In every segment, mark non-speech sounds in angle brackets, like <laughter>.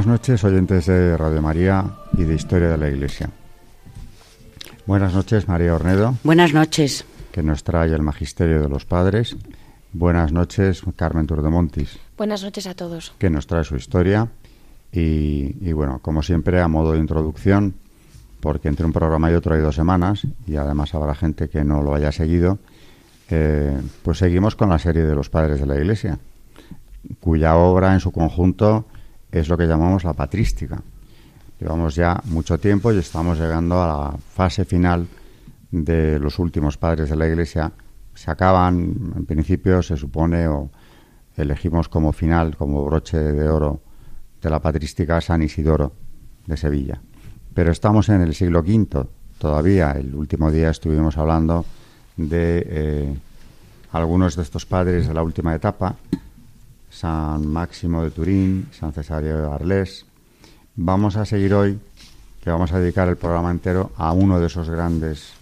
Buenas noches, oyentes de Radio María y de Historia de la Iglesia. Buenas noches, María Ornedo. Buenas noches. Que nos trae el Magisterio de los Padres. Buenas noches, Carmen Turdemontis. Buenas noches a todos. Que nos trae su historia. Y, y, bueno, como siempre, a modo de introducción, porque entre un programa y otro hay dos semanas, y además habrá gente que no lo haya seguido, eh, pues seguimos con la serie de los Padres de la Iglesia, cuya obra en su conjunto es lo que llamamos la patrística. Llevamos ya mucho tiempo y estamos llegando a la fase final de los últimos padres de la Iglesia. Se acaban, en principio, se supone, o elegimos como final, como broche de oro de la patrística San Isidoro de Sevilla. Pero estamos en el siglo V todavía. El último día estuvimos hablando de eh, algunos de estos padres de la última etapa, San Máximo de Turín, San Cesario de Arles. Vamos a seguir hoy, que vamos a dedicar el programa entero a uno de esos grandes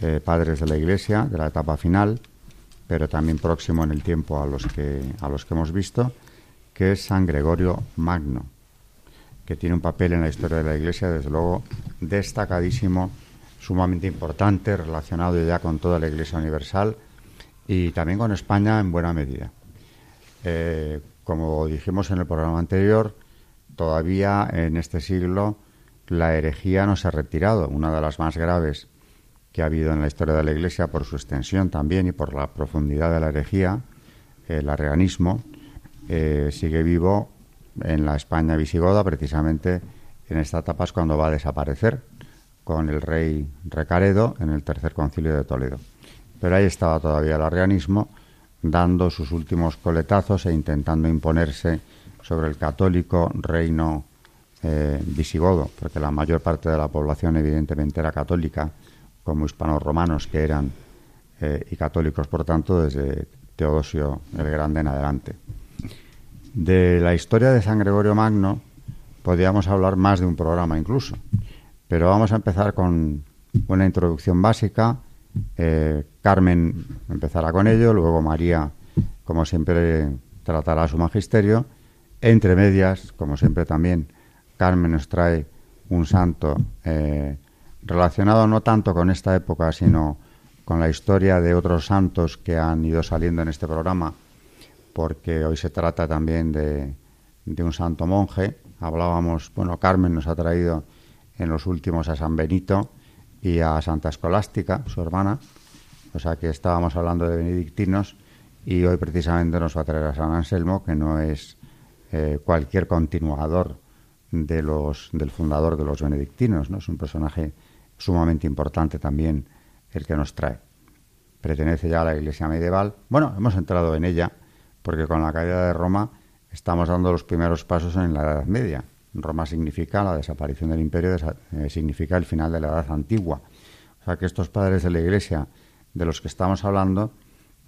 eh, padres de la Iglesia, de la etapa final, pero también próximo en el tiempo a los que, a los que hemos visto, que es San Gregorio Magno, que tiene un papel en la historia de la Iglesia, desde luego, destacadísimo, sumamente importante, relacionado ya con toda la Iglesia Universal y también con España en buena medida. Eh, como dijimos en el programa anterior, todavía en este siglo la herejía no se ha retirado, una de las más graves que ha habido en la historia de la Iglesia por su extensión también y por la profundidad de la herejía, el arrianismo, eh, sigue vivo en la España visigoda, precisamente en esta etapa es cuando va a desaparecer con el rey Recaredo en el tercer concilio de Toledo. Pero ahí estaba todavía el arrianismo dando sus últimos coletazos e intentando imponerse sobre el católico reino eh, visigodo, porque la mayor parte de la población evidentemente era católica, como hispanos romanos que eran, eh, y católicos por tanto desde Teodosio el Grande en adelante. De la historia de San Gregorio Magno podríamos hablar más de un programa incluso, pero vamos a empezar con una introducción básica eh, Carmen empezará con ello, luego María, como siempre, tratará su magisterio. Entre medias, como siempre también, Carmen nos trae un santo eh, relacionado no tanto con esta época, sino con la historia de otros santos que han ido saliendo en este programa, porque hoy se trata también de, de un santo monje. Hablábamos, bueno, Carmen nos ha traído en los últimos a San Benito, y a Santa Escolástica, su hermana. O sea que estábamos hablando de benedictinos y hoy precisamente nos va a traer a San Anselmo, que no es eh, cualquier continuador de los, del fundador de los benedictinos, ¿no? Es un personaje sumamente importante también el que nos trae. Pertenece ya a la Iglesia medieval. Bueno, hemos entrado en ella porque con la caída de Roma estamos dando los primeros pasos en la Edad Media. Roma significa la desaparición del imperio, eh, significa el final de la edad antigua. O sea que estos padres de la Iglesia de los que estamos hablando,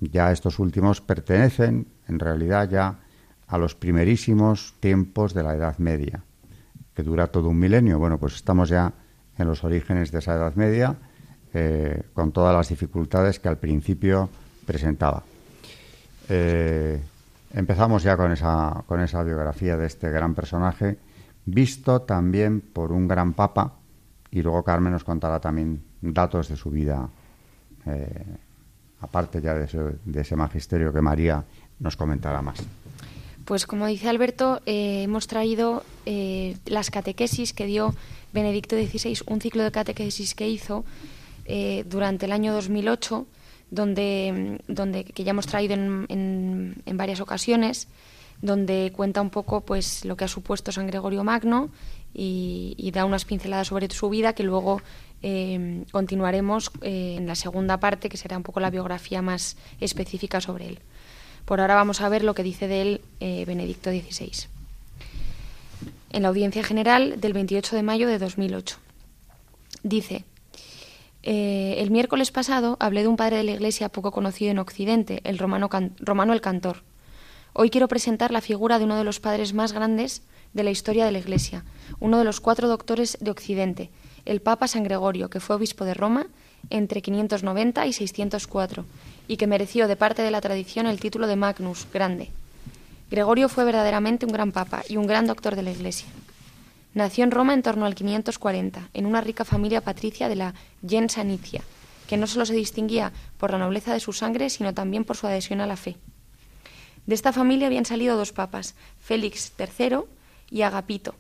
ya estos últimos pertenecen en realidad ya a los primerísimos tiempos de la Edad Media, que dura todo un milenio. Bueno, pues estamos ya en los orígenes de esa Edad Media, eh, con todas las dificultades que al principio presentaba. Eh, empezamos ya con esa, con esa biografía de este gran personaje visto también por un gran papa, y luego Carmen nos contará también datos de su vida, eh, aparte ya de ese, magisterio que María nos comentará más. Pues como dice Alberto, eh, hemos traído eh, las catequesis que dio Benedicto XVI, un ciclo de catequesis que hizo durante el año 2008, donde, donde que ya hemos traído en, en varias ocasiones, donde cuenta un poco pues lo que ha supuesto San Gregorio Magno y, da unas pinceladas sobre su vida que luego eh, continuaremos eh, en la segunda parte, que será un poco la biografía más específica sobre él. Por ahora vamos a ver lo que dice de él eh, Benedicto XVI. En la audiencia general del 28 de mayo de 2008. Dice, eh, el miércoles pasado hablé de un padre de la Iglesia poco conocido en Occidente, el romano, romano el Cantor. Hoy quiero presentar la figura de uno de los padres más grandes de la historia de la Iglesia, uno de los cuatro doctores de Occidente, el Papa San Gregorio, que fue obispo de Roma entre 590 y 604, y que mereció de parte de la tradición el título de Magnus, grande. Gregorio fue verdaderamente un gran papa y un gran doctor de la Iglesia. Nació en Roma en torno al 540, en una rica familia patricia de la gens Anicia, que no solo se distinguía por la nobleza de su sangre, sino también por su adhesión a la fe. De esta familia habían salido dos papas, Félix III y Agapito.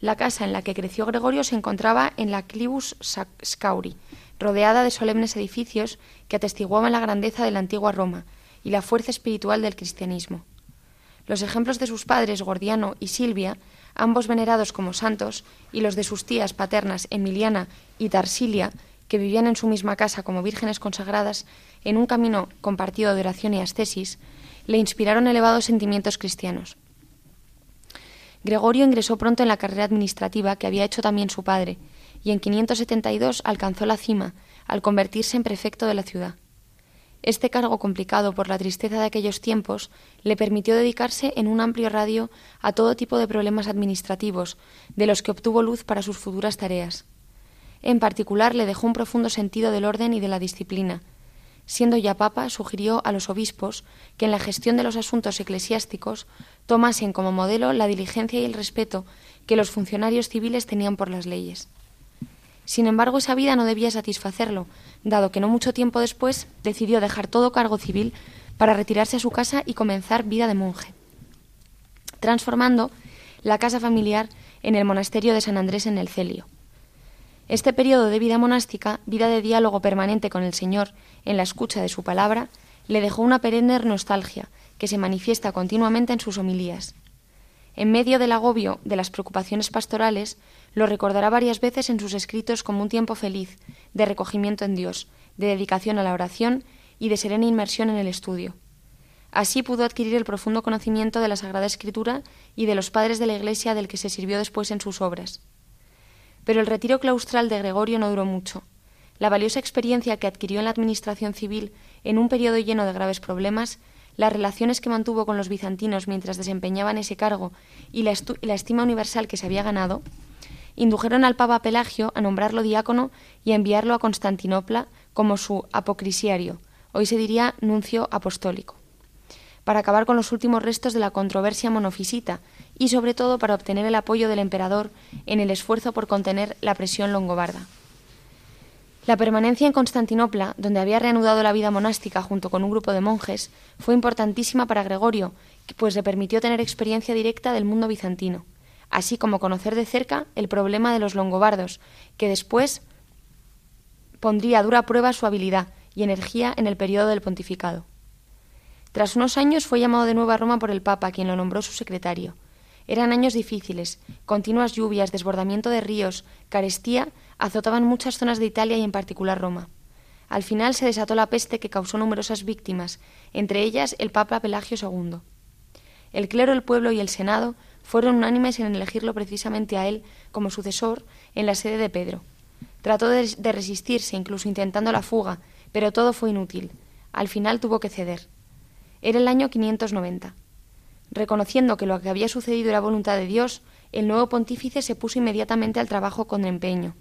La casa en la que creció Gregorio se encontraba en la Clibus Scauri, rodeada de solemnes edificios que atestiguaban la grandeza de la antigua Roma y la fuerza espiritual del cristianismo. Los ejemplos de sus padres, Gordiano y Silvia, ambos venerados como santos, y los de sus tías paternas, Emiliana y Tarsilia, que vivían en su misma casa como vírgenes consagradas, en un camino compartido de oración y ascesis, le inspiraron elevados sentimientos cristianos. Gregorio ingresó pronto en la carrera administrativa que había hecho también su padre, y en 572 alcanzó la cima al convertirse en prefecto de la ciudad. Este cargo complicado por la tristeza de aquellos tiempos le permitió dedicarse en un amplio radio a todo tipo de problemas administrativos, de los que obtuvo luz para sus futuras tareas. En particular le dejó un profundo sentido del orden y de la disciplina. Siendo ya papa, sugirió a los obispos que en la gestión de los asuntos eclesiásticos tomasen como modelo la diligencia y el respeto que los funcionarios civiles tenían por las leyes. Sin embargo, esa vida no debía satisfacerlo, dado que no mucho tiempo después decidió dejar todo cargo civil para retirarse a su casa y comenzar vida de monje, transformando la casa familiar en el monasterio de San Andrés en el Celio. Este periodo de vida monástica, vida de diálogo permanente con el Señor en la escucha de su palabra, le dejó una perenne nostalgia que se manifiesta continuamente en sus homilías. En medio del agobio de las preocupaciones pastorales, lo recordará varias veces en sus escritos como un tiempo feliz, de recogimiento en Dios, de dedicación a la oración y de serena inmersión en el estudio. Así pudo adquirir el profundo conocimiento de la Sagrada Escritura y de los padres de la Iglesia del que se sirvió después en sus obras. Pero el retiro claustral de Gregorio no duró mucho. La valiosa experiencia que adquirió en la administración civil en un periodo lleno de graves problemas, las relaciones que mantuvo con los bizantinos mientras desempeñaban ese cargo y la, la estima universal que se había ganado, indujeron al Papa Pelagio a nombrarlo diácono y a enviarlo a Constantinopla como su apocrisiario, hoy se diría nuncio apostólico, para acabar con los últimos restos de la controversia monofisita y sobre todo para obtener el apoyo del emperador en el esfuerzo por contener la presión longobarda. La permanencia en Constantinopla, donde había reanudado la vida monástica junto con un grupo de monjes, fue importantísima para Gregorio, pues le permitió tener experiencia directa del mundo bizantino así como conocer de cerca el problema de los longobardos, que después pondría a dura prueba su habilidad y energía en el periodo del pontificado. Tras unos años fue llamado de nuevo a Roma por el Papa, quien lo nombró su secretario. Eran años difíciles, continuas lluvias, desbordamiento de ríos, carestía azotaban muchas zonas de Italia y en particular Roma. Al final se desató la peste que causó numerosas víctimas, entre ellas el Papa Pelagio II. El clero, el pueblo y el Senado fueron unánimes en elegirlo precisamente a él como sucesor en la sede de Pedro. Trató de, resistirse, incluso intentando la fuga, pero todo fue inútil. Al final tuvo que ceder. Era el año 590. Reconociendo que lo que había sucedido era voluntad de Dios, el nuevo pontífice se puso inmediatamente al trabajo con empeño.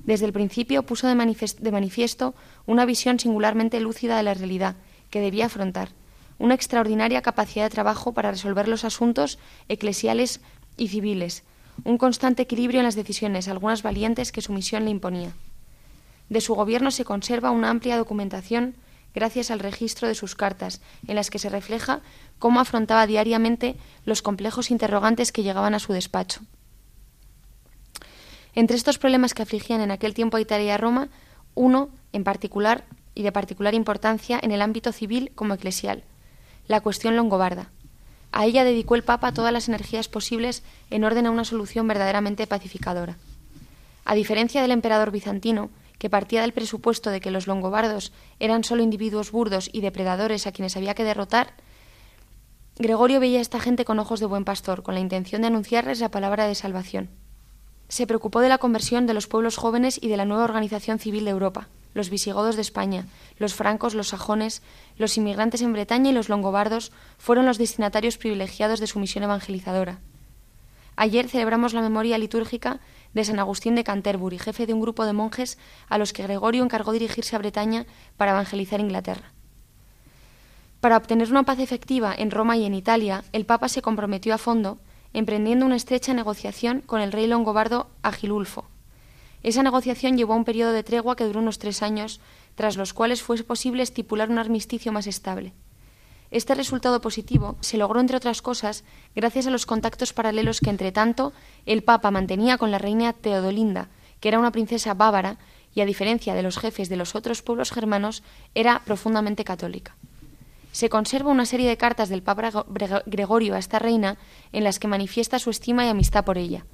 Desde el principio puso de manifiesto una visión singularmente lúcida de la realidad que debía afrontar una extraordinaria capacidad de trabajo para resolver los asuntos eclesiales y civiles, un constante equilibrio en las decisiones, algunas valientes que su misión le imponía. De su gobierno se conserva una amplia documentación gracias al registro de sus cartas, en las que se refleja cómo afrontaba diariamente los complejos interrogantes que llegaban a su despacho. Entre estos problemas que afligían en aquel tiempo a Italia y a Roma, uno en particular y de particular importancia en el ámbito civil como eclesial, la cuestión longobarda. A ella dedicó el Papa todas las energías posibles en orden a una solución verdaderamente pacificadora. A diferencia del emperador bizantino, que partía del presupuesto de que los longobardos eran solo individuos burdos y depredadores a quienes había que derrotar, Gregorio veía a esta gente con ojos de buen pastor, con la intención de anunciarles la palabra de salvación. Se preocupó de la conversión de los pueblos jóvenes y de la nueva organización civil de Europa, los visigodos de España, los francos, los sajones, los inmigrantes en Bretaña y los longobardos fueron los destinatarios privilegiados de su misión evangelizadora. Ayer celebramos la memoria litúrgica de San Agustín de Canterbury, jefe de un grupo de monjes a los que Gregorio encargó dirigirse a Bretaña para evangelizar Inglaterra. Para obtener una paz efectiva en Roma y en Italia, el Papa se comprometió a fondo, emprendiendo una estrecha negociación con el rey longobardo Agilulfo. Esa negociación llevó a un periodo de tregua que duró unos tres años, tras los cuales fue posible estipular un armisticio más estable. Este resultado positivo se logró, entre otras cosas, gracias a los contactos paralelos que, entre tanto, el Papa mantenía con la reina Teodolinda, que era una princesa bávara y, a diferencia de los jefes de los otros pueblos germanos, era profundamente católica se conserva una serie de cartas del Papa Gregorio a esta reina en las que manifiesta su estima y amistad por ella.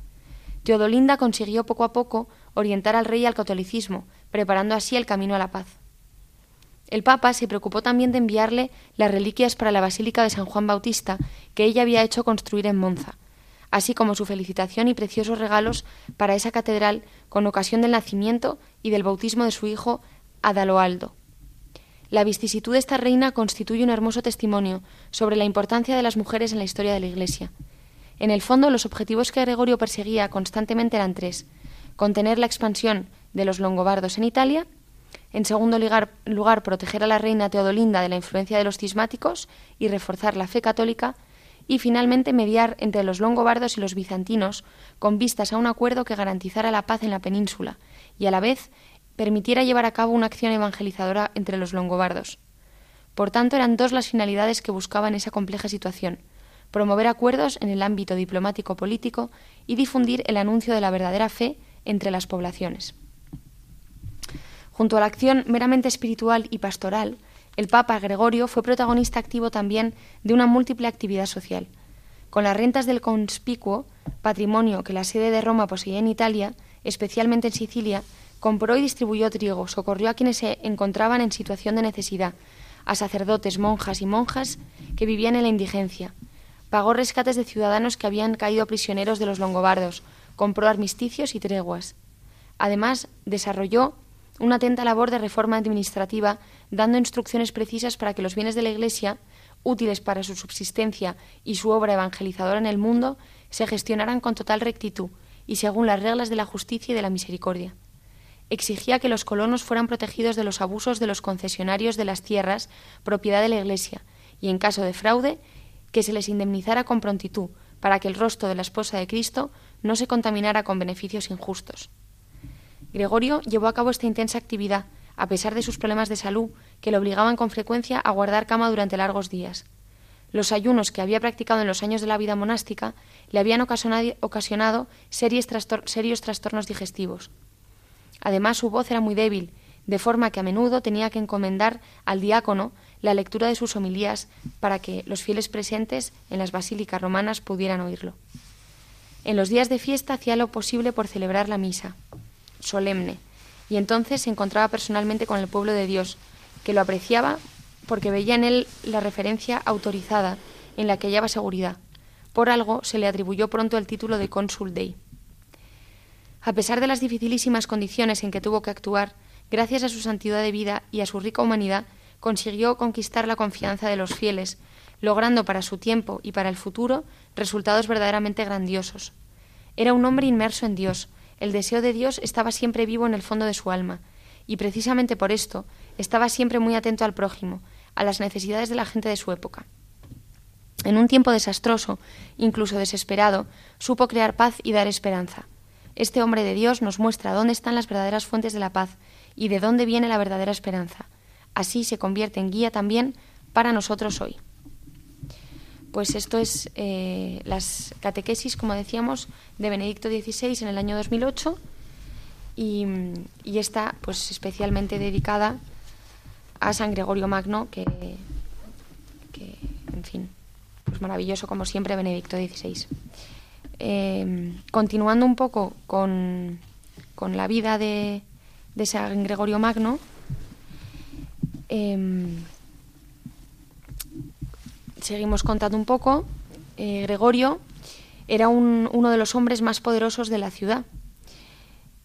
Teodolinda consiguió poco a poco orientar al rey al catolicismo, preparando así el camino a la paz. El Papa se preocupó también de enviarle las reliquias para la Basílica de San Juan Bautista que ella había hecho construir en Monza, así como su felicitación y preciosos regalos para esa catedral con ocasión del nacimiento y del bautismo de su hijo Adaloaldo. La vicisitud de esta reina constituye un hermoso testimonio sobre la importancia de las mujeres en la historia de la Iglesia. En el fondo, los objetivos que Gregorio perseguía constantemente eran tres: contener la expansión de los longobardos en Italia, en segundo lugar, proteger a la reina Teodolinda de la influencia de los cismáticos y reforzar la fe católica, y finalmente mediar entre los longobardos y los bizantinos con vistas a un acuerdo que garantizara la paz en la península y a la vez permitiera llevar a cabo una acción evangelizadora entre los longobardos. Por tanto, eran dos las finalidades que buscaban esa compleja situación promover acuerdos en el ámbito diplomático-político y difundir el anuncio de la verdadera fe entre las poblaciones. Junto a la acción meramente espiritual y pastoral, el Papa Gregorio fue protagonista activo también de una múltiple actividad social. Con las rentas del conspicuo, patrimonio que la sede de Roma poseía en Italia, especialmente en Sicilia, compró y distribuyó trigo, socorrió a quienes se encontraban en situación de necesidad, a sacerdotes, monjas y monjas que vivían en la indigencia. Pagó rescates de ciudadanos que habían caído prisioneros de los longobardos, compró armisticios y treguas. Además, desarrolló una atenta labor de reforma administrativa, dando instrucciones precisas para que los bienes de la Iglesia, útiles para su subsistencia y su obra evangelizadora en el mundo, se gestionaran con total rectitud y según las reglas de la justicia y de la misericordia exigía que los colonos fueran protegidos de los abusos de los concesionarios de las tierras, propiedad de la Iglesia, y en caso de fraude, que se les indemnizara con prontitud, para que el rostro de la esposa de Cristo no se contaminara con beneficios injustos. Gregorio llevó a cabo esta intensa actividad, a pesar de sus problemas de salud, que le obligaban con frecuencia a guardar cama durante largos días. Los ayunos que había practicado en los años de la vida monástica le habían ocasionado serios trastornos digestivos. Además, su voz era muy débil, de forma que a menudo tenía que encomendar al diácono la lectura de sus homilías para que los fieles presentes en las basílicas romanas pudieran oírlo. En los días de fiesta hacía lo posible por celebrar la misa, solemne, y entonces se encontraba personalmente con el pueblo de Dios, que lo apreciaba porque veía en él la referencia autorizada en la que hallaba seguridad. Por algo se le atribuyó pronto el título de cónsul dei. A pesar de las dificilísimas condiciones en que tuvo que actuar, gracias a su santidad de vida y a su rica humanidad, consiguió conquistar la confianza de los fieles, logrando para su tiempo y para el futuro resultados verdaderamente grandiosos. Era un hombre inmerso en Dios, el deseo de Dios estaba siempre vivo en el fondo de su alma, y precisamente por esto estaba siempre muy atento al prójimo, a las necesidades de la gente de su época. En un tiempo desastroso, incluso desesperado, supo crear paz y dar esperanza. Este hombre de Dios nos muestra dónde están las verdaderas fuentes de la paz y de dónde viene la verdadera esperanza. Así se convierte en guía también para nosotros hoy. Pues esto es eh, las catequesis, como decíamos, de Benedicto XVI en el año 2008 y, y está pues especialmente dedicada a San Gregorio Magno, que, que en fin, pues maravilloso como siempre Benedicto XVI. Em, continuando un poco con, la vida de, San Gregorio Magno. Em, seguimos contando un poco. Eh, Gregorio era uno de los hombres más poderosos de la ciudad.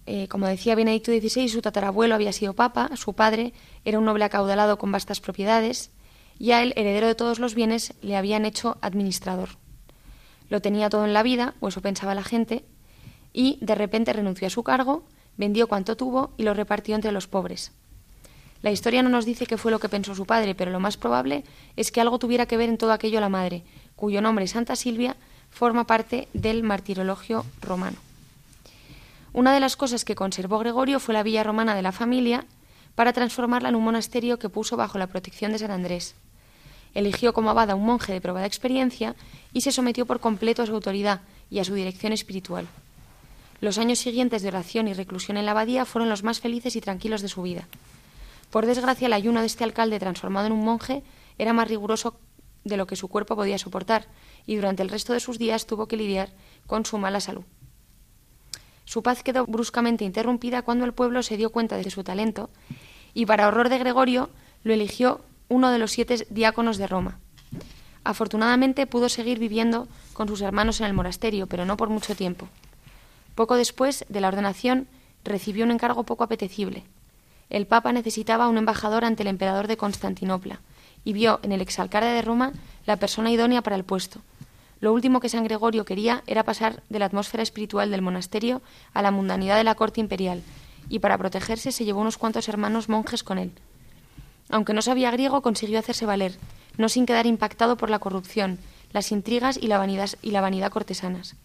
Eh, como decía Benedicto XVI, su tatarabuelo había sido papa, su padre era un noble acaudalado con vastas propiedades, y a él, heredero de todos los bienes, le habían hecho administrador. Lo tenía todo en la vida, o eso pensaba la gente, y de repente renunció a su cargo, vendió cuanto tuvo y lo repartió entre los pobres. La historia no nos dice qué fue lo que pensó su padre, pero lo más probable es que algo tuviera que ver en todo aquello la madre, cuyo nombre Santa Silvia forma parte del martirologio romano. Una de las cosas que conservó Gregorio fue la villa romana de la familia para transformarla en un monasterio que puso bajo la protección de San Andrés. Eligió como abad a un monje de probada experiencia y se sometió por completo a su autoridad y a su dirección espiritual. Los años siguientes de oración y reclusión en la abadía fueron los más felices y tranquilos de su vida. Por desgracia, el ayuno de este alcalde transformado en un monje era más riguroso de lo que su cuerpo podía soportar, y durante el resto de sus días tuvo que lidiar con su mala salud. Su paz quedó bruscamente interrumpida cuando el pueblo se dio cuenta de su talento, y para horror de Gregorio lo eligió uno de los siete diáconos de Roma. Afortunadamente pudo seguir viviendo con sus hermanos en el monasterio, pero no por mucho tiempo. Poco después de la ordenación recibió un encargo poco apetecible, el Papa necesitaba un embajador ante el emperador de Constantinopla y vio en el exalcalde de Roma la persona idónea para el puesto. Lo último que San Gregorio quería era pasar de la atmósfera espiritual del monasterio a la mundanidad de la corte imperial, y para protegerse se llevó unos cuantos hermanos monjes con él. Aunque no sabía griego, consiguió hacerse valer, no sin quedar impactado por la corrupción, las intrigas y la vanidad, y la vanidad cortesanas.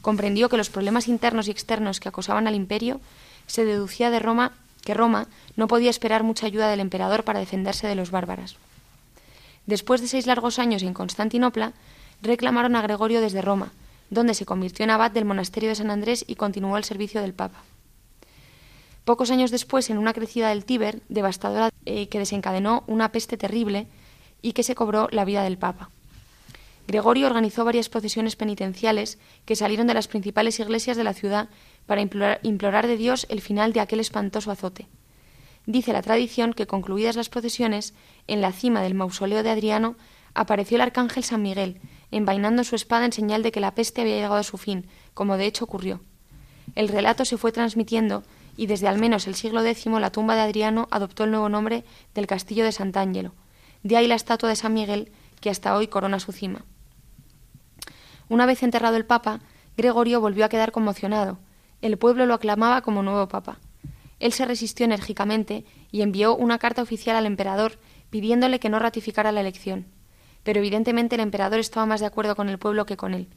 Comprendió que los problemas internos y externos que acosaban al imperio se deducía de Roma que Roma no podía esperar mucha ayuda del emperador para defenderse de los bárbaros. Después de seis largos años en Constantinopla, reclamaron a Gregorio desde Roma, donde se convirtió en abad del monasterio de San Andrés y continuó el servicio del Papa. Pocos años después, en una crecida del Tíber, devastadora eh, que desencadenó una peste terrible y que se cobró la vida del Papa. Gregorio organizó varias procesiones penitenciales que salieron de las principales iglesias de la ciudad para implorar, de Dios el final de aquel espantoso azote. Dice la tradición que concluidas las procesiones, en la cima del mausoleo de Adriano apareció el arcángel San Miguel, envainando su espada en señal de que la peste había llegado a su fin, como de hecho ocurrió. El relato se fue transmitiendo y desde al menos el siglo X la tumba de Adriano adoptó el nuevo nombre del castillo de Sant'Angelo. De ahí la estatua de San Miguel que hasta hoy corona su cima. Una vez enterrado el Papa, Gregorio volvió a quedar conmocionado, el pueblo lo aclamaba como nuevo papa. Él se resistió enérgicamente y envió una carta oficial al emperador pidiéndole que no ratificara la elección. Pero evidentemente el emperador estaba más de acuerdo con el pueblo que con él.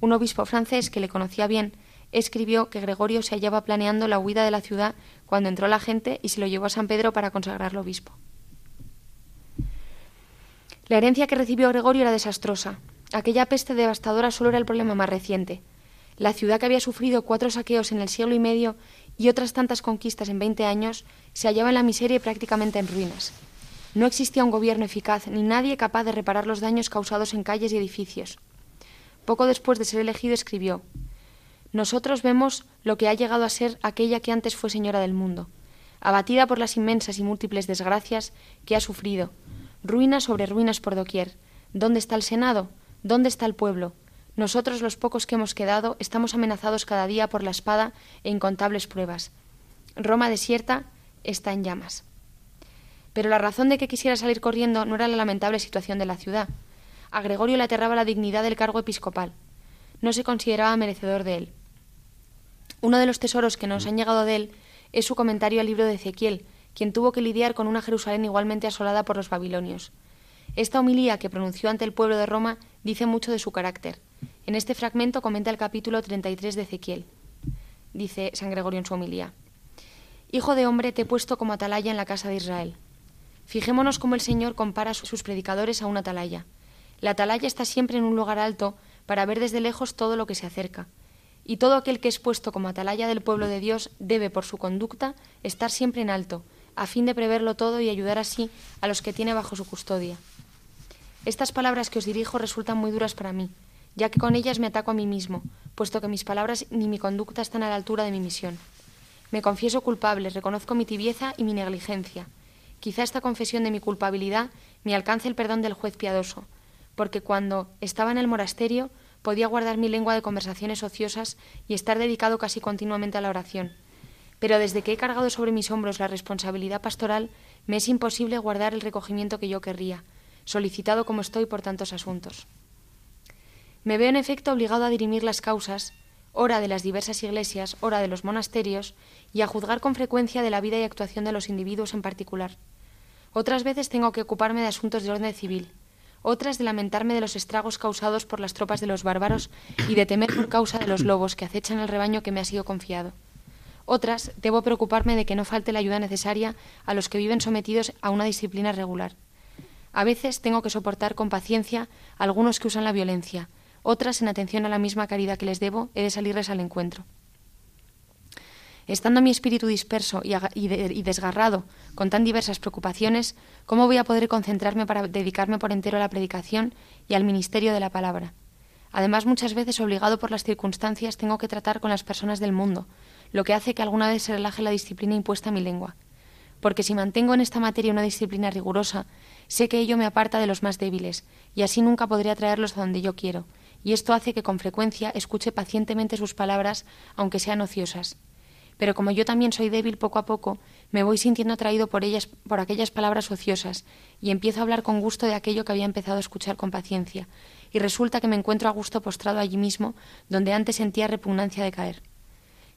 Un obispo francés que le conocía bien escribió que Gregorio se hallaba planeando la huida de la ciudad cuando entró la gente y se lo llevó a San Pedro para consagrarlo obispo. La herencia que recibió Gregorio era desastrosa. Aquella peste devastadora solo era el problema más reciente. La ciudad que había sufrido cuatro saqueos en el siglo y medio y otras tantas conquistas en veinte años se hallaba en la miseria y prácticamente en ruinas. No existía un gobierno eficaz ni nadie capaz de reparar los daños causados en calles y edificios. Poco después de ser elegido escribió Nosotros vemos lo que ha llegado a ser aquella que antes fue señora del mundo, abatida por las inmensas y múltiples desgracias que ha sufrido, ruinas sobre ruinas por doquier. ¿Dónde está el Senado? ¿Dónde está el pueblo? Nosotros, los pocos que hemos quedado, estamos amenazados cada día por la espada e incontables pruebas. Roma desierta está en llamas. Pero la razón de que quisiera salir corriendo no era la lamentable situación de la ciudad. A Gregorio le aterraba la dignidad del cargo episcopal. No se consideraba merecedor de él. Uno de los tesoros que nos han llegado de él es su comentario al libro de Ezequiel, quien tuvo que lidiar con una Jerusalén igualmente asolada por los babilonios. Esta homilía que pronunció ante el pueblo de Roma dice mucho de su carácter. En este fragmento comenta el capítulo 33 de Ezequiel. Dice San Gregorio en su homilía. Hijo de hombre, te he puesto como atalaya en la casa de Israel. Fijémonos cómo el Señor compara a sus predicadores a una atalaya. La atalaya está siempre en un lugar alto para ver desde lejos todo lo que se acerca. Y todo aquel que es puesto como atalaya del pueblo de Dios debe, por su conducta, estar siempre en alto, a fin de preverlo todo y ayudar así a los que tiene bajo su custodia. Estas palabras que os dirijo resultan muy duras para mí, ya que con ellas me ataco a mí mismo, puesto que mis palabras ni mi conducta están a la altura de mi misión. Me confieso culpable, reconozco mi tibieza y mi negligencia. Quizá esta confesión de mi culpabilidad me alcance el perdón del juez piadoso, porque cuando estaba en el monasterio podía guardar mi lengua de conversaciones ociosas y estar dedicado casi continuamente a la oración. Pero desde que he cargado sobre mis hombros la responsabilidad pastoral, me es imposible guardar el recogimiento que yo querría, solicitado como estoy por tantos asuntos. Me veo en efecto obligado a dirimir las causas, ora de las diversas iglesias, ora de los monasterios, y a juzgar con frecuencia de la vida y actuación de los individuos en particular. Otras veces tengo que ocuparme de asuntos de orden civil, otras de lamentarme de los estragos causados por las tropas de los bárbaros y de temer por causa de los lobos que acechan el rebaño que me ha sido confiado. Otras debo preocuparme de que no falte la ayuda necesaria a los que viven sometidos a una disciplina regular. A veces tengo que soportar con paciencia a algunos que usan la violencia, otras en atención a la misma caridad que les debo he de salirles al encuentro. Estando mi espíritu disperso y, desgarrado con tan diversas preocupaciones, ¿cómo voy a poder concentrarme para dedicarme por entero a la predicación y al ministerio de la palabra? Además, muchas veces, obligado por las circunstancias, tengo que tratar con las personas del mundo, lo que hace que alguna vez se relaje la disciplina impuesta a mi lengua. Porque si mantengo en esta materia una disciplina rigurosa, sé que ello me aparta de los más débiles, y así nunca podré atraerlos a donde yo quiero, y esto hace que con frecuencia escuche pacientemente sus palabras, aunque sean ociosas pero como yo también soy débil poco a poco, me voy sintiendo atraído por ellas, por aquellas palabras ociosas, y empiezo a hablar con gusto de aquello que había empezado a escuchar con paciencia, y resulta que me encuentro a gusto postrado allí mismo, donde antes sentía repugnancia de caer.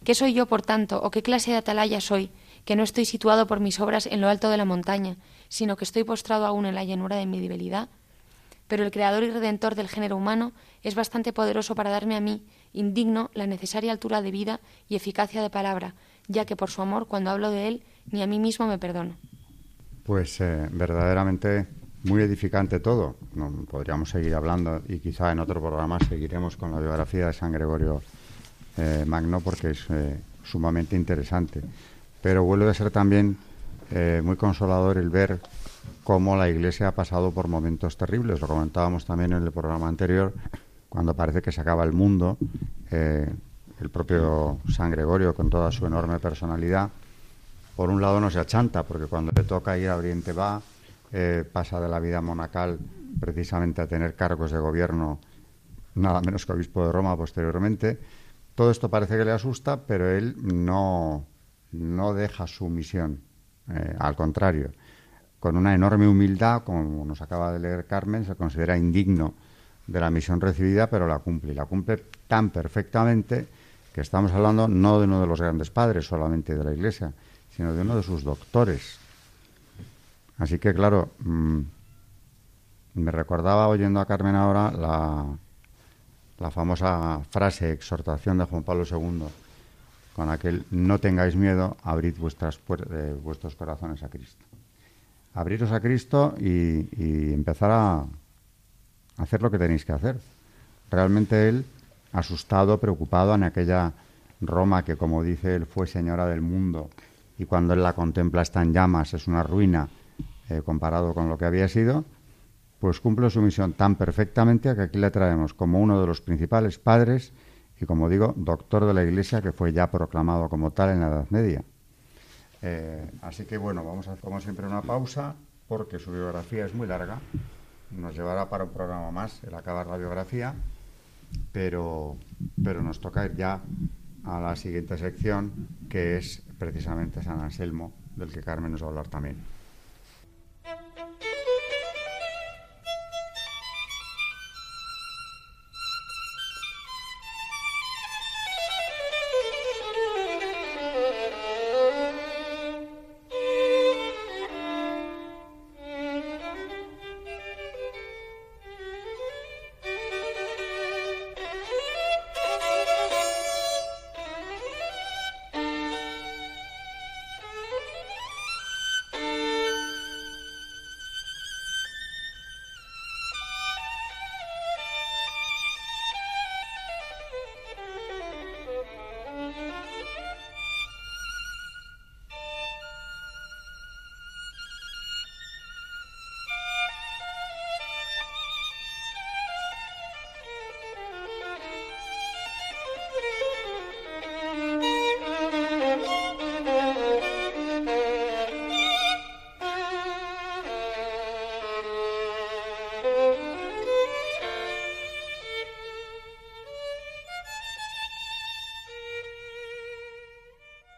¿Qué soy yo, por tanto, o qué clase de atalaya soy, que no estoy situado por mis obras en lo alto de la montaña, sino que estoy postrado aún en la llanura de mi debilidad? Pero el Creador y Redentor del género humano es bastante poderoso para darme a mí, indigno, la necesaria altura de vida y eficacia de palabra, ya que por su amor, cuando hablo de él, ni a mí mismo me perdono. Pues eh, verdaderamente muy edificante todo. Podríamos seguir hablando y quizá en otro programa seguiremos con la biografía de San Gregorio eh, Magno porque es eh, sumamente interesante. Pero vuelve a ser también muy consolador el ver cómo la Iglesia ha pasado por momentos terribles. Lo comentábamos también en el programa anterior, cuando parece que se acaba el mundo, eh, el propio San Gregorio, con toda su enorme personalidad, por un lado no se achanta, porque cuando le toca ir a Oriente va, eh, pasa de la vida monacal precisamente a tener cargos de gobierno, nada menos que obispo de Roma posteriormente. Todo esto parece que le asusta, pero él no, no deja su misión, eh, al contrario. Con una enorme humildad, como nos acaba de leer Carmen, se considera indigno de la misión recibida, pero la cumple. Y la cumple tan perfectamente que estamos hablando no de uno de los grandes padres solamente de la Iglesia, sino de uno de sus doctores. Así que, claro, mm, me recordaba oyendo a Carmen ahora la, la famosa frase, exhortación de Juan Pablo II, con aquel no tengáis miedo, abrid eh, vuestros corazones a Cristo. Abriros a Cristo y, empezar a, hacer lo que tenéis que hacer. Realmente él, asustado, preocupado en aquella Roma que, como dice él, fue señora del mundo y cuando él la contempla está en llamas, es una ruina eh, comparado con lo que había sido, pues cumple su misión tan perfectamente que aquí le traemos como uno de los principales padres y, como digo, doctor de la Iglesia que fue ya proclamado como tal en la Edad Media. Eh, así que bueno, vamos a hacer como siempre una pausa porque su biografía es muy larga nos llevará para un programa más el acabar la biografía, pero, pero nos toca ir ya a la siguiente sección, que es precisamente San Anselmo, del que Carmen nos va a hablar también.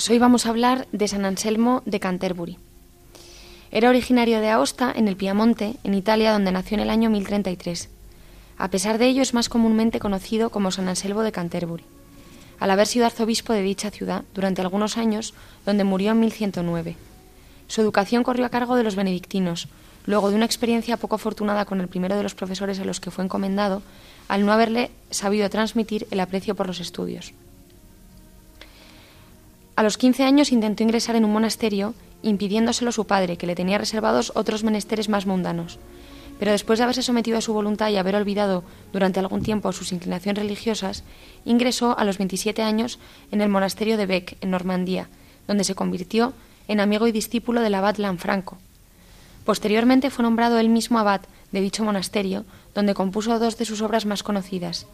Pues hoy vamos a hablar de San Anselmo de Canterbury. Era originario de Aosta, en el Piamonte, en Italia, donde nació en el año 1033. A pesar de ello, es más comúnmente conocido como San Anselmo de Canterbury, al haber sido arzobispo de dicha ciudad durante algunos años, donde murió en 1109. Su educación corrió a cargo de los benedictinos, luego de una experiencia poco afortunada con el primero de los profesores a los que fue encomendado, al no haberle sabido transmitir el aprecio por los estudios. A los 15 años intentó ingresar en un monasterio, impidiéndoselo su padre, que le tenía reservados otros menesteres más mundanos. Pero después de haberse sometido a su voluntad y haber olvidado durante algún tiempo sus inclinaciones religiosas, ingresó a los 27 años en el monasterio de Bec, en Normandía, donde se convirtió en amigo y discípulo del abad Lanfranco. Posteriormente fue nombrado él mismo abad de dicho monasterio, donde compuso dos de sus obras más conocidas,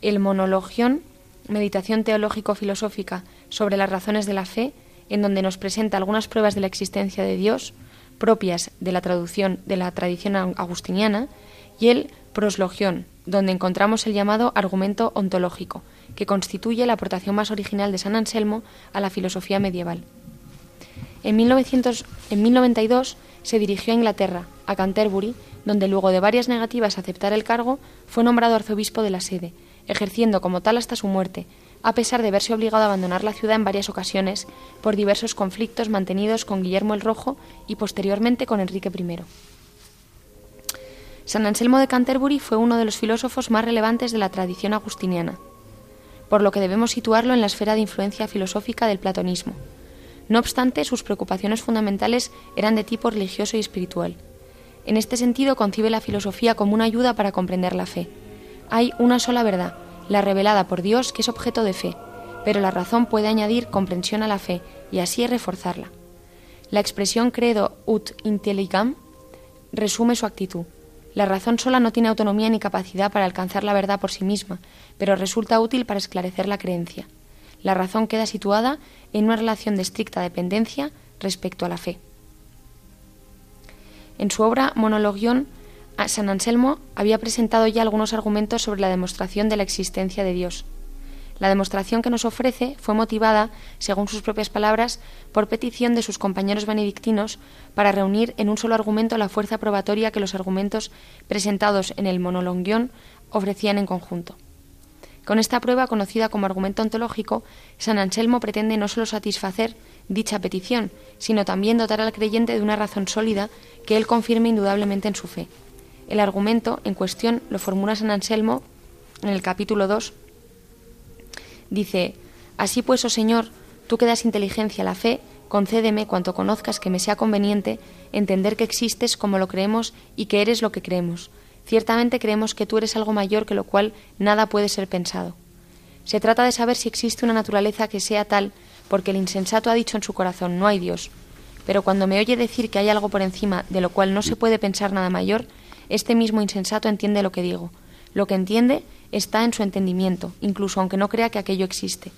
el Monologión, meditación teológico-filosófica sobre las razones de la fe, en donde nos presenta algunas pruebas de la existencia de Dios, propias de la traducción de la tradición agustiniana, y el Proslogión, donde encontramos el llamado argumento ontológico, que constituye la aportación más original de San Anselmo a la filosofía medieval. En, 1092 se dirigió a Inglaterra, a Canterbury, donde luego de varias negativas a aceptar el cargo, fue nombrado arzobispo de la sede, ejerciendo como tal hasta su muerte, a pesar de verse obligado a abandonar la ciudad en varias ocasiones por diversos conflictos mantenidos con Guillermo el Rojo y posteriormente con Enrique I. San Anselmo de Canterbury fue uno de los filósofos más relevantes de la tradición agustiniana, por lo que debemos situarlo en la esfera de influencia filosófica del platonismo. No obstante, sus preocupaciones fundamentales eran de tipo religioso y espiritual. En este sentido, concibe la filosofía como una ayuda para comprender la fe. Hay una sola verdad, la revelada por Dios, que es objeto de fe, pero la razón puede añadir comprensión a la fe y así reforzarla. La expresión credo ut intelligam resume su actitud. La razón sola no tiene autonomía ni capacidad para alcanzar la verdad por sí misma, pero resulta útil para esclarecer la creencia. La razón queda situada en una relación de estricta dependencia respecto a la fe. En su obra Monologión, San Anselmo había presentado ya algunos argumentos sobre la demostración de la existencia de Dios. La demostración que nos ofrece fue motivada, según sus propias palabras, por petición de sus compañeros benedictinos para reunir en un solo argumento la fuerza probatoria que los argumentos presentados en el monologión ofrecían en conjunto. Con esta prueba, conocida como argumento ontológico, San Anselmo pretende no solo satisfacer dicha petición, sino también dotar al creyente de una razón sólida que él confirme indudablemente en su fe. El argumento en cuestión lo formula San Anselmo en el capítulo 2. Dice, Así pues, oh Señor, tú que das inteligencia a la fe, concédeme cuanto conozcas que me sea conveniente entender que existes como lo creemos y que eres lo que creemos Ciertamente creemos que tú eres algo mayor que lo cual nada puede ser pensado. Se trata de saber si existe una naturaleza que sea tal, porque el insensato ha dicho en su corazón no hay Dios. Pero cuando me oye decir que hay algo por encima de lo cual no se puede pensar nada mayor, este mismo insensato entiende lo que digo. Lo que entiende está en su entendimiento, incluso aunque no crea que aquello existe.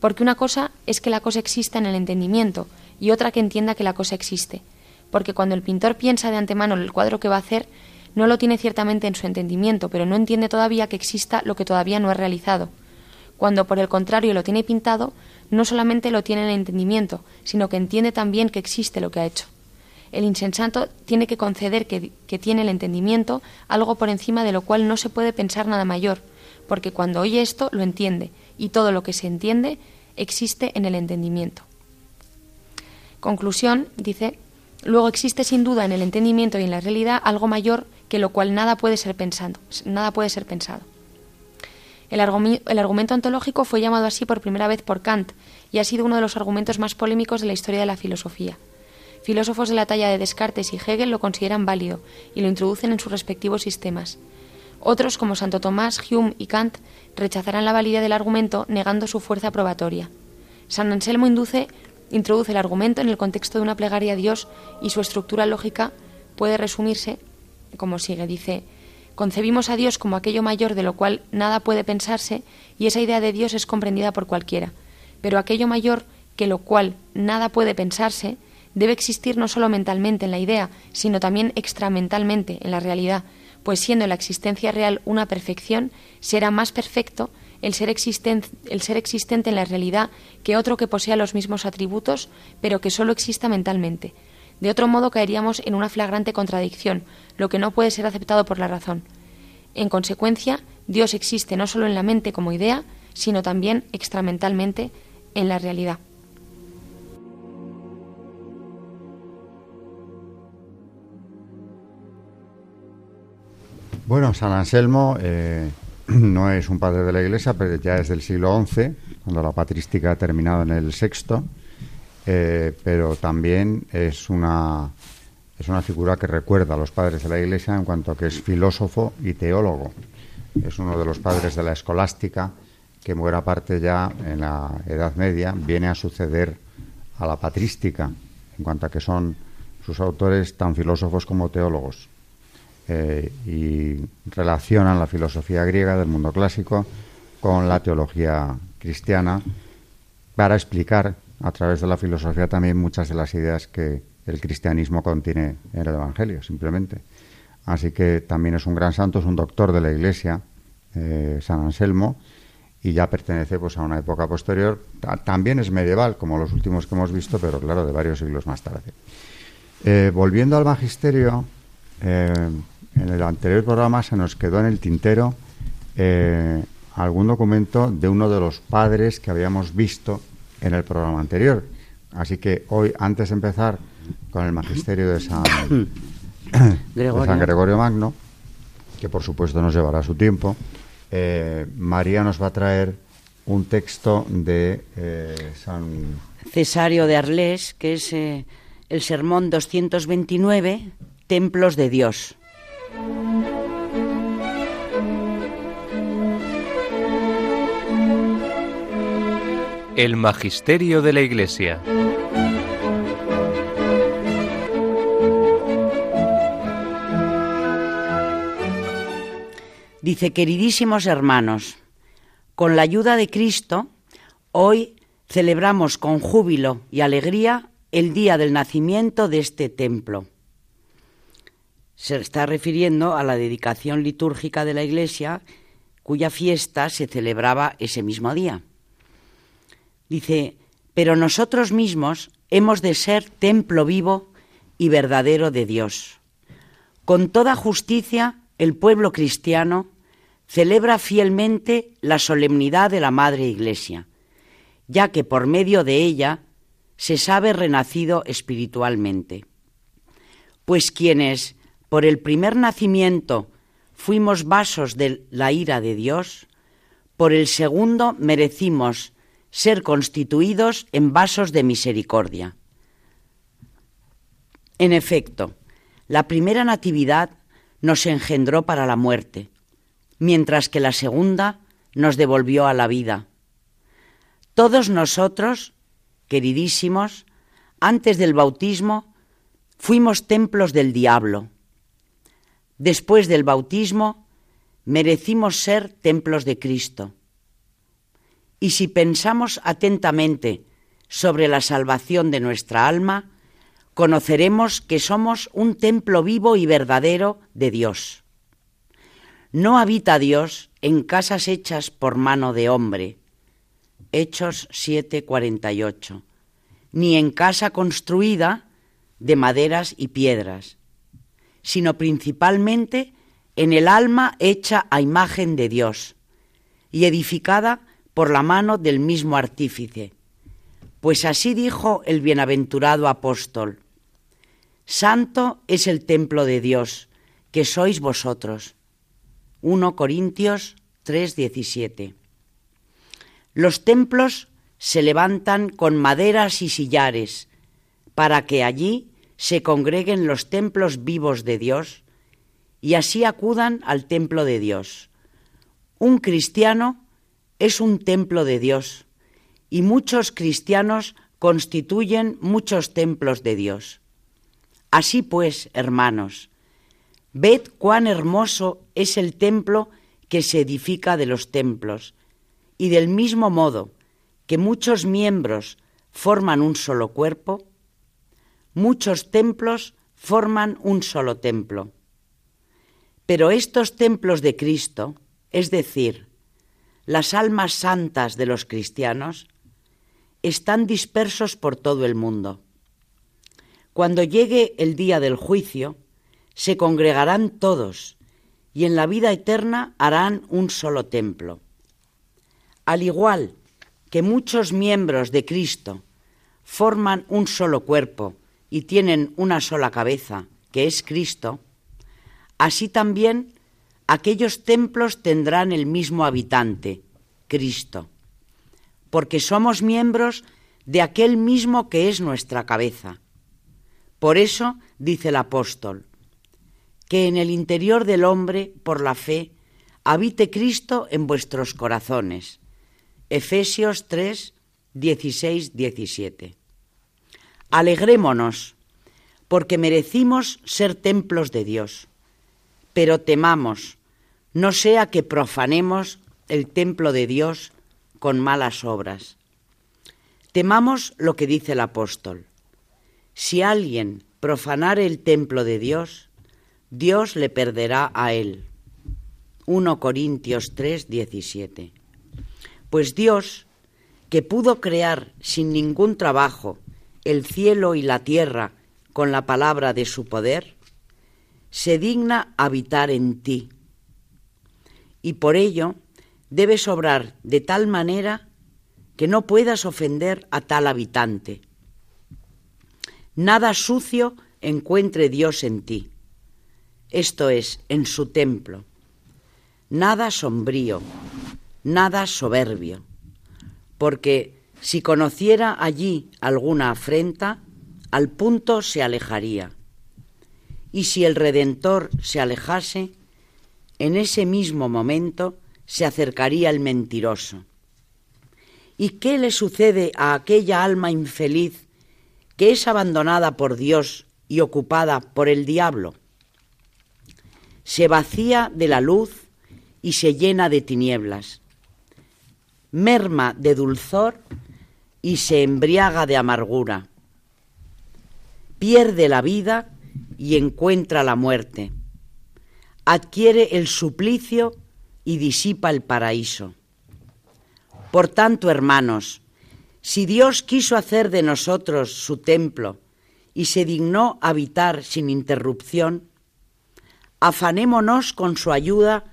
Porque una cosa es que la cosa exista en el entendimiento y otra que entienda que la cosa existe. Porque cuando el pintor piensa de antemano el cuadro que va a hacer, no lo tiene ciertamente en su entendimiento, pero no entiende todavía que exista lo que todavía no ha realizado. Cuando por el contrario lo tiene pintado, no solamente lo tiene en el entendimiento, sino que entiende también que existe lo que ha hecho. El insensato tiene que conceder que, tiene el entendimiento algo por encima de lo cual no se puede pensar nada mayor, porque cuando oye esto lo entiende, y todo lo que se entiende existe en el entendimiento. Conclusión, dice, luego existe sin duda en el entendimiento y en la realidad algo mayor que lo cual nada puede ser pensado. Nada puede ser pensado. El, el, argumento ontológico fue llamado así por primera vez por Kant y ha sido uno de los argumentos más polémicos de la historia de la filosofía. Filósofos de la talla de Descartes y Hegel lo consideran válido y lo introducen en sus respectivos sistemas. Otros, como Santo Tomás, Hume y Kant, rechazarán la validez del argumento negando su fuerza probatoria. San Anselmo introduce el argumento en el contexto de una plegaria a Dios y su estructura lógica puede resumirse como sigue. Dice, concebimos a Dios como aquello mayor de lo cual nada puede pensarse y esa idea de Dios es comprendida por cualquiera. Pero aquello mayor que lo cual nada puede pensarse debe existir no solo mentalmente en la idea, sino también extramentalmente en la realidad, pues siendo la existencia real una perfección, será más perfecto el ser, el ser existente en la realidad que otro que posea los mismos atributos, pero que solo exista mentalmente. De otro modo caeríamos en una flagrante contradicción, lo que no puede ser aceptado por la razón. En consecuencia, Dios existe no solo en la mente como idea, sino también extramentalmente en la realidad. Bueno, San Anselmo eh, <clears throat> no es un padre de la Iglesia, pero ya es del siglo XI, cuando la patrística ha terminado en el sexto, eh, pero también es una, es una figura que recuerda a los padres de la Iglesia en cuanto a que es filósofo y teólogo. Es uno de los padres de la escolástica que buena parte ya en la Edad Media viene a suceder a la patrística, en cuanto a que son sus autores tan filósofos como teólogos. Eh, y relacionan la filosofía griega del mundo clásico con la teología cristiana para explicar a través de la filosofía también muchas de las ideas que el cristianismo contiene en el Evangelio, simplemente. Así que también es un gran santo, es un doctor de la Iglesia, eh, San Anselmo, y ya pertenece pues, a una época posterior. también es medieval, como los últimos que hemos visto, pero claro, de varios siglos más tarde. Eh, volviendo al magisterio, en el anterior programa se nos quedó en el tintero eh, algún documento de uno de los padres que habíamos visto en el programa anterior. Así que hoy, antes de empezar con el magisterio de San, <coughs> Gregorio. Magno, que por supuesto nos llevará su tiempo, eh, María nos va a traer un texto de eh, San Cesario de Arlés, que es el sermón 229, Templos de Dios. El Magisterio de la Iglesia. Dice, queridísimos hermanos, con la ayuda de Cristo, hoy celebramos con júbilo y alegría el día del nacimiento de este templo se está refiriendo a la dedicación litúrgica de la Iglesia, cuya fiesta se celebraba ese mismo día. Dice, pero nosotros mismos hemos de ser templo vivo y verdadero de Dios. Con toda justicia, el pueblo cristiano celebra fielmente la solemnidad de la Madre Iglesia, ya que por medio de ella se sabe renacido espiritualmente. Pues quienes por el primer nacimiento fuimos vasos de la ira de Dios, por el segundo merecimos ser constituidos en vasos de misericordia. En efecto, la primera natividad nos engendró para la muerte, mientras que la segunda nos devolvió a la vida. Todos nosotros, queridísimos, antes del bautismo, fuimos templos del diablo Después del bautismo, merecimos ser templos de Cristo. Y si pensamos atentamente sobre la salvación de nuestra alma, conoceremos que somos un templo vivo y verdadero de Dios. No habita Dios en casas hechas por mano de hombre. Hechos 7:48. Ni en casa construida de maderas y piedras sino principalmente en el alma hecha a imagen de Dios y edificada por la mano del mismo artífice. Pues así dijo el bienaventurado apóstol, Santo es el templo de Dios, que sois vosotros. 1 Corintios 3:17. Los templos se levantan con maderas y sillares, para que allí se congreguen los templos vivos de Dios y así acudan al templo de Dios. Un cristiano es un templo de Dios y muchos cristianos constituyen muchos templos de Dios. Así pues, hermanos, ved cuán hermoso es el templo que se edifica de los templos, y del mismo modo que muchos miembros forman un solo cuerpo, muchos templos forman un solo templo. Pero estos templos de Cristo, es decir, las almas santas de los cristianos, están dispersos por todo el mundo. Cuando llegue el día del juicio, se congregarán todos y en la vida eterna harán un solo templo. Al igual que muchos miembros de Cristo forman un solo cuerpo y tienen una sola cabeza, que es Cristo, así también aquellos templos tendrán el mismo habitante, Cristo, porque somos miembros de aquel mismo que es nuestra cabeza. Por eso, dice el apóstol, que en el interior del hombre, por la fe, habite Cristo en vuestros corazones. Efesios 3, 16, 17. Alegrémonos, porque merecimos ser templos de Dios, pero temamos, no sea que profanemos el templo de Dios con malas obras. Temamos lo que dice el apóstol. Si alguien profanare el templo de Dios, Dios le perderá a él. 1 Corintios 3, 17. Pues Dios, que pudo crear sin ningún trabajo el cielo y la tierra con la palabra de su poder, se digna habitar en ti. Y por ello debes obrar de tal manera que no puedas ofender a tal habitante. Nada sucio encuentre Dios en ti, esto es, en su templo. Nada sombrío, nada soberbio, porque si conociera allí alguna afrenta, al punto se alejaría. Y si el Redentor se alejase, en ese mismo momento se acercaría el mentiroso. ¿Y qué le sucede a aquella alma infeliz que es abandonada por Dios y ocupada por el diablo? Se vacía de la luz y se llena de tinieblas. Merma de dulzor y se embriaga de amargura. Pierde la vida y encuentra la muerte. Adquiere el suplicio y disipa el paraíso. Por tanto, hermanos, si Dios quiso hacer de nosotros su templo y se dignó habitar sin interrupción, afanémonos con su ayuda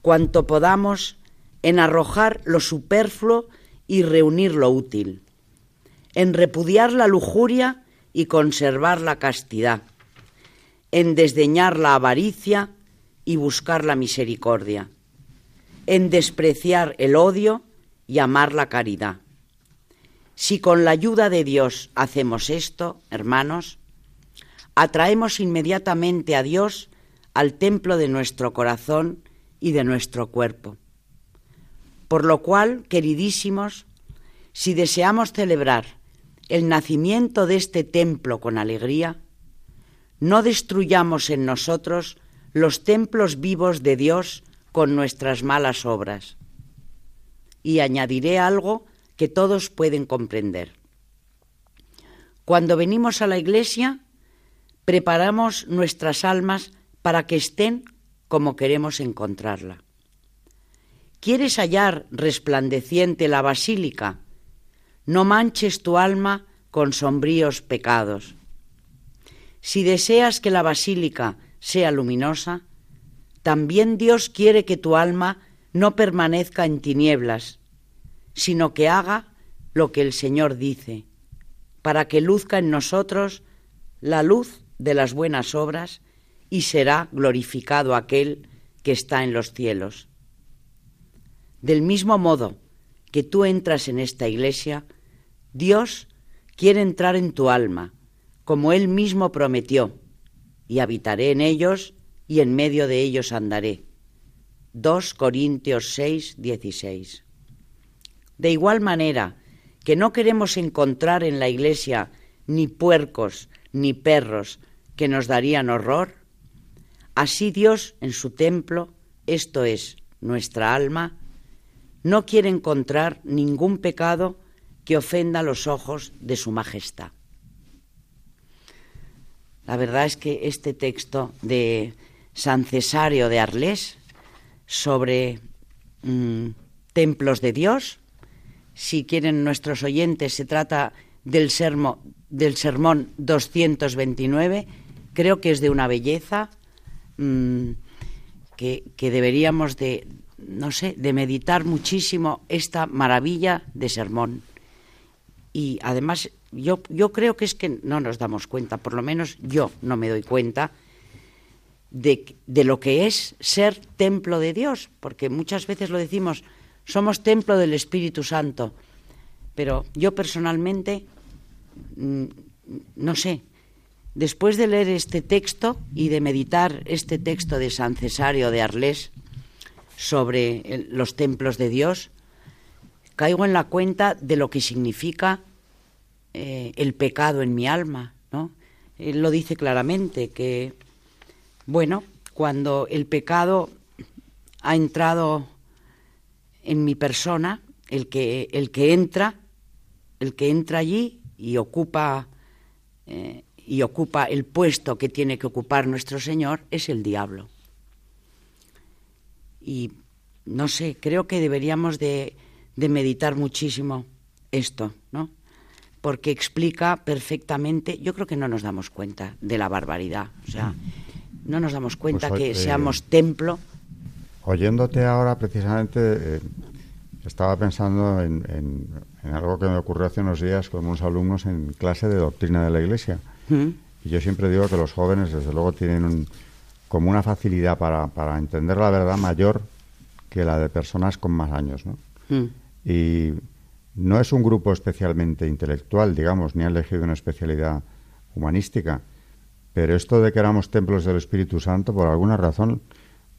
cuanto podamos en arrojar lo superfluo y reunir lo útil en repudiar la lujuria y conservar la castidad, en desdeñar la avaricia y buscar la misericordia, en despreciar el odio y amar la caridad. Si con la ayuda de Dios hacemos esto, hermanos, atraemos inmediatamente a Dios al templo de nuestro corazón y de nuestro cuerpo. Por lo cual, queridísimos, si deseamos celebrar el nacimiento de este templo con alegría, no destruyamos en nosotros los templos vivos de Dios con nuestras malas obras. Y añadiré algo que todos pueden comprender. Cuando venimos a la iglesia, preparamos nuestras almas para que estén como queremos encontrarla. ¿Quieres hallar resplandeciente la basílica? No manches tu alma con sombríos pecados. Si deseas que la basílica sea luminosa, también Dios quiere que tu alma no permanezca en tinieblas, sino que haga lo que el Señor dice, para que luzca en nosotros la luz de las buenas obras y será glorificado aquel que está en los cielos. Del mismo modo que tú entras en esta iglesia, Dios quiere entrar en tu alma, como Él mismo prometió, y habitaré en ellos y en medio de ellos andaré. 2 Corintios 6, 16. De igual manera que no queremos encontrar en la iglesia ni puercos ni perros que nos darían horror, así Dios en su templo, esto es, nuestra alma, no quiere encontrar ningún pecado que ofenda los ojos de su majestad. La verdad es que este texto de San Cesario de Arlés sobre mm, templos de Dios, si quieren nuestros oyentes, se trata del, del sermón 229, creo que es de una belleza mm, que, que deberíamos de, no sé, de meditar muchísimo esta maravilla de sermón. Y además yo, yo creo que es que no nos damos cuenta, por lo menos yo no me doy cuenta de, de, lo que es ser templo de Dios, porque muchas veces lo decimos, somos templo del Espíritu Santo, pero yo personalmente, mm, no sé, después de leer este texto y de meditar este texto de San Cesario de Arlés sobre los templos de Dios, caigo en la cuenta de lo que significa eh, el pecado en mi alma, ¿no? Él lo dice claramente, que, bueno, cuando el pecado ha entrado en mi persona, el que, el que entra, el que entra allí y ocupa, eh, y ocupa el puesto que tiene que ocupar nuestro Señor, es el diablo. Y no sé, creo que deberíamos de, de meditar muchísimo esto, ¿no? porque explica perfectamente, yo creo que no nos damos cuenta de la barbaridad, o sea, no nos damos cuenta pues, que seamos templo. Oyéndote ahora precisamente, eh, estaba pensando en, algo que me ocurrió hace unos días con unos alumnos en clase de doctrina de la Iglesia. Y yo siempre digo que los jóvenes, desde luego, tienen como una facilidad para, para, entender la verdad mayor que la de personas con más años, ¿no? Y no es un grupo especialmente intelectual, digamos, ni ha elegido una especialidad humanística, pero esto de que éramos templos del Espíritu Santo, por alguna razón,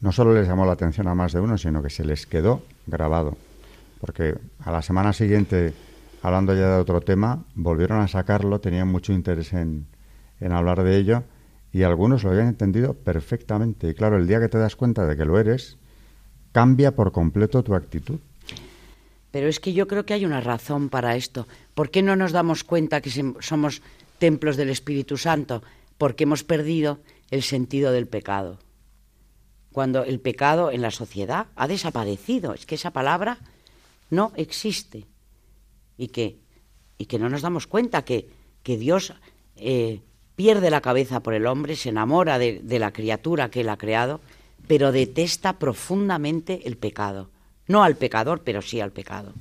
no solo les llamó la atención a más de uno, sino que se les quedó grabado. Porque a la semana siguiente, hablando ya de otro tema, volvieron a sacarlo, tenían mucho interés en, en hablar de ello, y algunos lo habían entendido perfectamente. Y claro, el día que te das cuenta de que lo eres, cambia por completo tu actitud. Pero es que yo creo que hay una razón para esto. ¿Por qué no nos damos cuenta que somos templos del Espíritu Santo? Porque hemos perdido el sentido del pecado. Cuando el pecado en la sociedad ha desaparecido, es que esa palabra no existe. Y que, y que no nos damos cuenta que, que Dios eh, pierde la cabeza por el hombre, se enamora de la criatura que él ha creado, pero detesta profundamente el pecado. No al pecador, pero sí al pecado.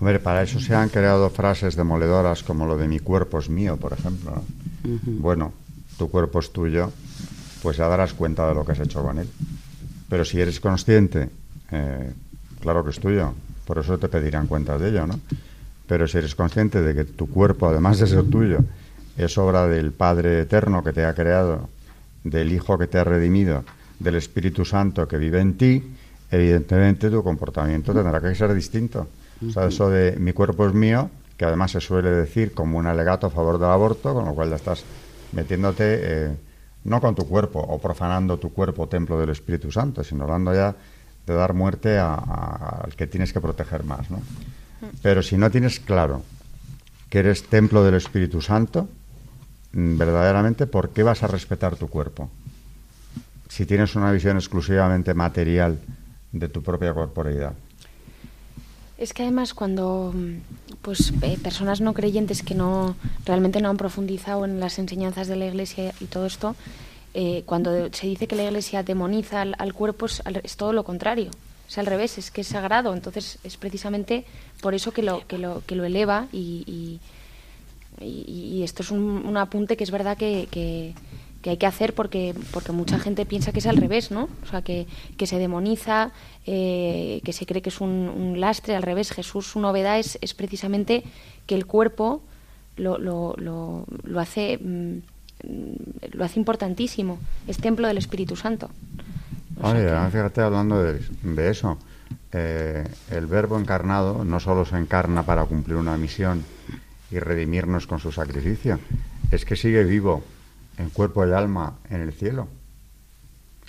Hombre, para eso se han creado frases demoledoras como lo de mi cuerpo es mío, por ejemplo. Bueno, tu cuerpo es tuyo, pues ya darás cuenta de lo que has hecho con él. Pero si eres consciente, eh, claro que es tuyo, por eso te pedirán cuentas de ello, ¿no? Pero si eres consciente de que tu cuerpo, además de ser tuyo, es obra del Padre Eterno que te ha creado, del Hijo que te ha redimido, del Espíritu Santo que vive en ti, evidentemente tu comportamiento tendrá que ser distinto. O sea, eso de mi cuerpo es mío, que además se suele decir como un alegato a favor del aborto, con lo cual ya estás metiéndote eh, no con tu cuerpo o profanando tu cuerpo, templo del Espíritu Santo, sino hablando ya de dar muerte al que tienes que proteger más. ¿no? Pero si no tienes claro que eres templo del Espíritu Santo, mm, verdaderamente, ¿por qué vas a respetar tu cuerpo? Si tienes una visión exclusivamente material de tu propia corporeidad. Es que además cuando pues eh, personas no creyentes que no realmente no han profundizado en las enseñanzas de la Iglesia y todo esto, eh, cuando se dice que la Iglesia demoniza al, cuerpo es, todo lo contrario, es al revés, es que es sagrado, entonces es precisamente por eso que lo que lo, que lo eleva y, y, esto es un, apunte que es verdad que que hay que hacer porque, porque mucha gente piensa que es al revés, ¿no? O sea, que, que se demoniza, eh, que se cree que es un, lastre, al revés. Jesús, su novedad es, es precisamente que el cuerpo lo, lo, lo, hace, mm, lo hace importantísimo. Es templo del Espíritu Santo. Oye, fíjate hablando de, eso. Eh, el verbo encarnado no solo se encarna para cumplir una misión y redimirnos con su sacrificio, es que sigue vivo en cuerpo y alma en el cielo.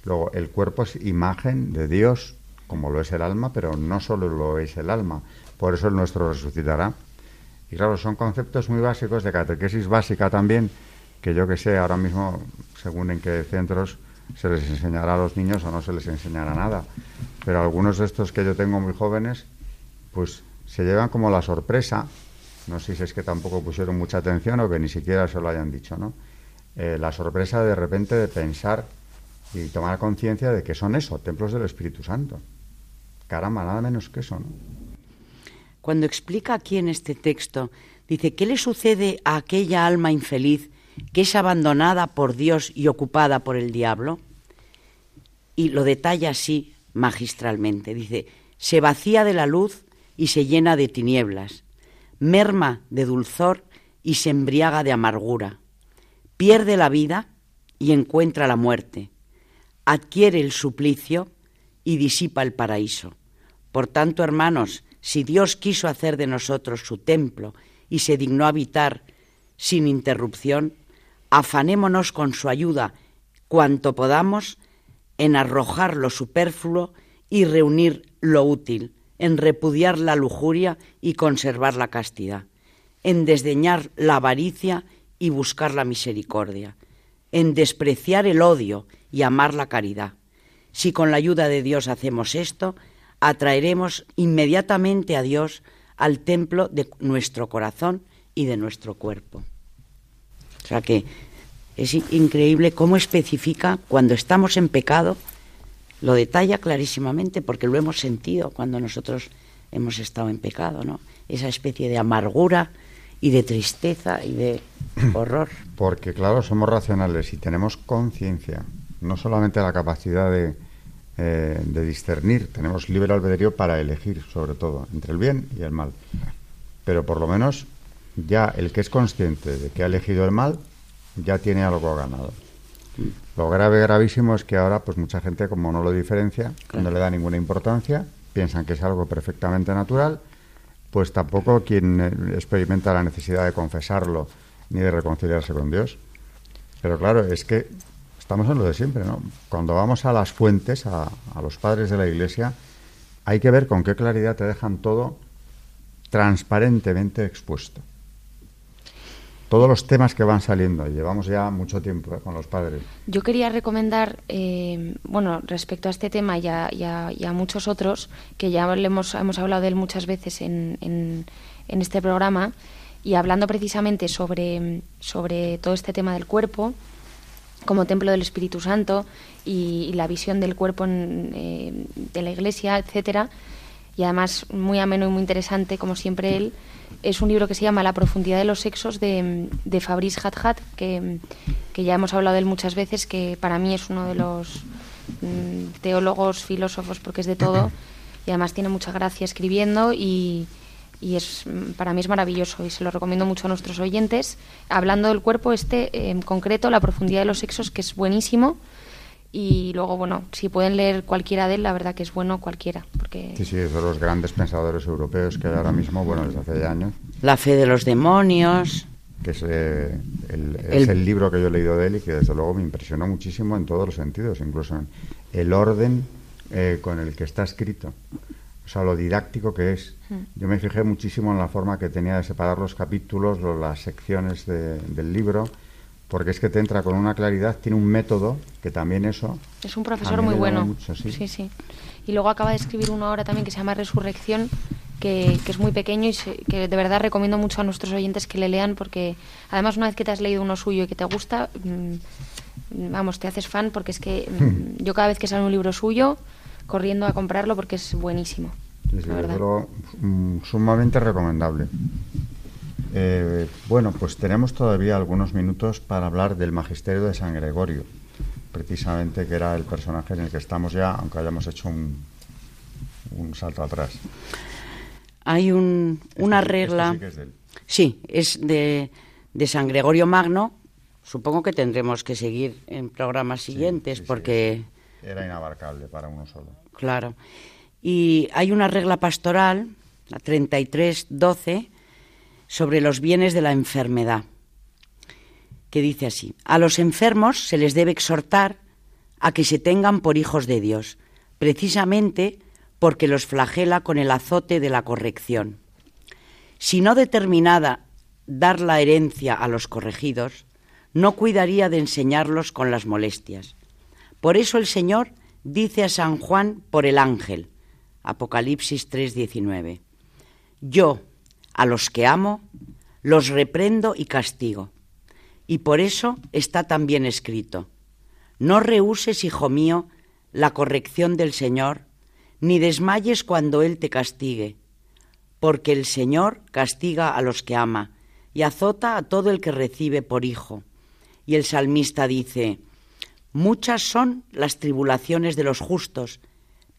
Luego, el cuerpo es imagen de Dios, como lo es el alma, pero no solo lo es el alma. Por eso el nuestro resucitará. Y claro, son conceptos muy básicos de catequesis básica también, que yo que sé, ahora mismo, según en qué centros se les enseñará a los niños o no se les enseñará nada. Pero algunos de estos que yo tengo muy jóvenes, pues se llevan como la sorpresa, no sé si es que tampoco pusieron mucha atención o que ni siquiera se lo hayan dicho, ¿no? Eh, la sorpresa de repente de pensar y tomar conciencia de que son eso, templos del Espíritu Santo. Caramba, nada menos que eso, ¿no? Cuando explica aquí en este texto, dice, ¿qué le sucede a aquella alma infeliz que es abandonada por Dios y ocupada por el diablo? Y lo detalla así magistralmente. Dice, se vacía de la luz y se llena de tinieblas, merma de dulzor y se embriaga de amargura, pierde la vida y encuentra la muerte, adquiere el suplicio y disipa el paraíso. Por tanto, hermanos, si Dios quiso hacer de nosotros su templo y se dignó habitar sin interrupción, afanémonos con su ayuda cuanto podamos en arrojar lo superfluo y reunir lo útil, en repudiar la lujuria y conservar la castidad, en desdeñar la avaricia y buscar la misericordia, en despreciar el odio y amar la caridad. Si con la ayuda de Dios hacemos esto, atraeremos inmediatamente a Dios al templo de nuestro corazón y de nuestro cuerpo. O sea que es increíble cómo especifica cuando estamos en pecado, lo detalla clarísimamente porque lo hemos sentido cuando nosotros hemos estado en pecado, ¿no? Esa especie de amargura y de tristeza y de <clears throat> horror. Porque claro, somos racionales y tenemos conciencia, no solamente la capacidad de, eh, de discernir, tenemos libre albedrío para elegir, sobre todo, entre el bien y el mal. Pero por lo menos ya el que es consciente de que ha elegido el mal, ya tiene algo ganado. Lo grave, gravísimo es que ahora, pues mucha gente, como no lo diferencia, no le da ninguna importancia, piensan que es algo perfectamente natural, pues tampoco quien eh, experimenta la necesidad de confesarlo ni de reconciliarse con Dios. Pero claro, es que estamos en lo de siempre, ¿no? Cuando vamos a las fuentes, a, a los padres de la Iglesia, hay que ver con qué claridad te dejan todo transparentemente expuesto todos los temas que van saliendo. Llevamos ya mucho tiempo eh, con los padres. Yo quería recomendar, eh, bueno, respecto a este tema y a, muchos otros, que ya hemos, hemos hablado de él muchas veces en, en, este programa, y hablando precisamente sobre, sobre todo este tema del cuerpo, como templo del Espíritu Santo y, la visión del cuerpo eh, de la Iglesia, etcétera, y además muy ameno y muy interesante, como siempre él es un libro que se llama La profundidad de los sexos de, de Fabrice Hadhat, que, que, ya hemos hablado de él muchas veces, que para mí es uno de los mm, teólogos, filósofos, porque es de todo, y además tiene mucha gracia escribiendo y, y es para mí es maravilloso y se lo recomiendo mucho a nuestros oyentes. Hablando del cuerpo, este en concreto, La profundidad de los sexos, que es buenísimo y luego, bueno, si pueden leer cualquiera de él, la verdad que es bueno cualquiera. Porque... Sí, sí, son los grandes pensadores europeos que ahora mismo, bueno, desde hace años. La fe de los demonios. Que es, eh, el, es el... libro que yo he leído de él y que desde luego me impresionó muchísimo en todos los sentidos, incluso en el orden eh, con el que está escrito. O sea, lo didáctico que es. Hmm. Yo me fijé muchísimo en la forma que tenía de separar los capítulos, las secciones del libro porque es que te entra con una claridad, tiene un método que también eso... Es un profesor muy bueno. ¿sí? ¿sí? Y luego acaba de escribir uno ahora también que se llama Resurrección, que, es muy pequeño y que de verdad recomiendo mucho a nuestros oyentes que le lean porque además una vez que te has leído uno suyo y que te gusta, mm, vamos, te haces fan porque es que mm, hmm. yo cada vez que sale un libro suyo, corriendo a comprarlo porque es buenísimo. Es mm, sumamente recomendable. Eh, bueno, pues tenemos todavía algunos minutos para hablar del magisterio de San Gregorio, precisamente que era el personaje en el que estamos ya, aunque hayamos hecho un, un salto atrás. Hay un, una regla. sí, es, de, de, San Gregorio Magno, supongo que tendremos que seguir en programas siguientes porque... Era inabarcable para uno solo. Claro. Y hay una regla pastoral, la 33.12, sobre los bienes de la enfermedad, que dice así, a los enfermos se les debe exhortar a que se tengan por hijos de Dios, precisamente porque los flagela con el azote de la corrección. Si no determinada dar la herencia a los corregidos, no cuidaría de enseñarlos con las molestias. Por eso el Señor dice a San Juan por el ángel, Apocalipsis 3:19, Yo, a los que amo, los reprendo y castigo. Y por eso está también escrito, No rehuses, hijo mío, la corrección del Señor, ni desmayes cuando Él te castigue, porque el Señor castiga a los que ama y azota a todo el que recibe por hijo. Y el salmista dice, Muchas son las tribulaciones de los justos,